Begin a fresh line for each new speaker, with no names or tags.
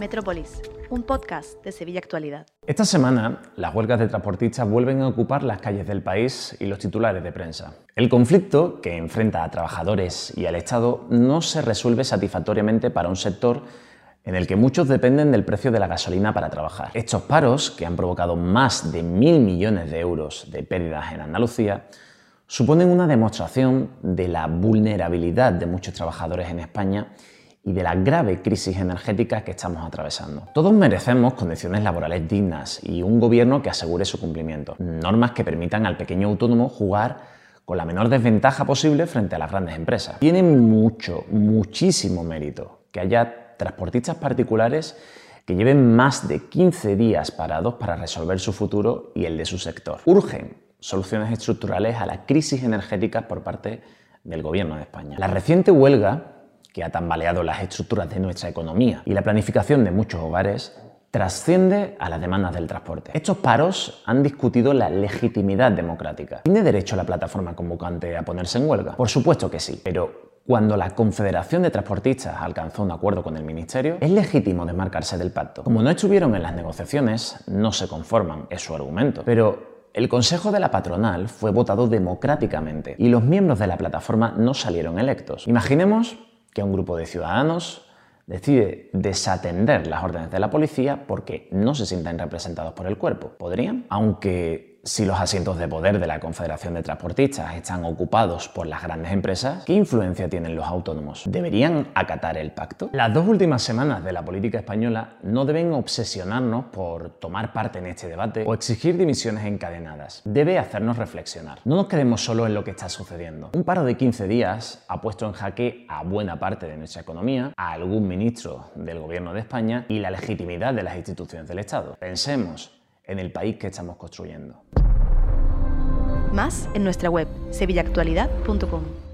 Metrópolis, un podcast de Sevilla Actualidad.
Esta semana, las huelgas de transportistas vuelven a ocupar las calles del país y los titulares de prensa. El conflicto que enfrenta a trabajadores y al Estado no se resuelve satisfactoriamente para un sector en el que muchos dependen del precio de la gasolina para trabajar. Estos paros, que han provocado más de mil millones de euros de pérdidas en Andalucía, suponen una demostración de la vulnerabilidad de muchos trabajadores en España y de la grave crisis energética que estamos atravesando. Todos merecemos condiciones laborales dignas y un gobierno que asegure su cumplimiento, normas que permitan al pequeño autónomo jugar con la menor desventaja posible frente a las grandes empresas. Tiene mucho, muchísimo mérito que haya transportistas particulares que lleven más de 15 días parados para resolver su futuro y el de su sector. Urgen soluciones estructurales a la crisis energética por parte del Gobierno de España. La reciente huelga que ha tambaleado las estructuras de nuestra economía y la planificación de muchos hogares, trasciende a las demandas del transporte. Estos paros han discutido la legitimidad democrática. ¿Tiene derecho la plataforma convocante a ponerse en huelga? Por supuesto que sí, pero cuando la Confederación de Transportistas alcanzó un acuerdo con el Ministerio, es legítimo desmarcarse del pacto. Como no estuvieron en las negociaciones, no se conforman, es su argumento. Pero el Consejo de la Patronal fue votado democráticamente y los miembros de la plataforma no salieron electos. Imaginemos que un grupo de ciudadanos decide desatender las órdenes de la policía porque no se sienten representados por el cuerpo. ¿Podrían? Aunque si los asientos de poder de la Confederación de Transportistas están ocupados por las grandes empresas, ¿qué influencia tienen los autónomos? ¿Deberían acatar el pacto? Las dos últimas semanas de la política española no deben obsesionarnos por tomar parte en este debate o exigir dimisiones encadenadas. Debe hacernos reflexionar. No nos quedemos solo en lo que está sucediendo. Un paro de 15 días ha puesto en jaque a buena parte de nuestra economía, a algún ministro del gobierno de España y la legitimidad de las instituciones del Estado. Pensemos en el país que estamos construyendo.
Más en nuestra web sevillaactualidad.com.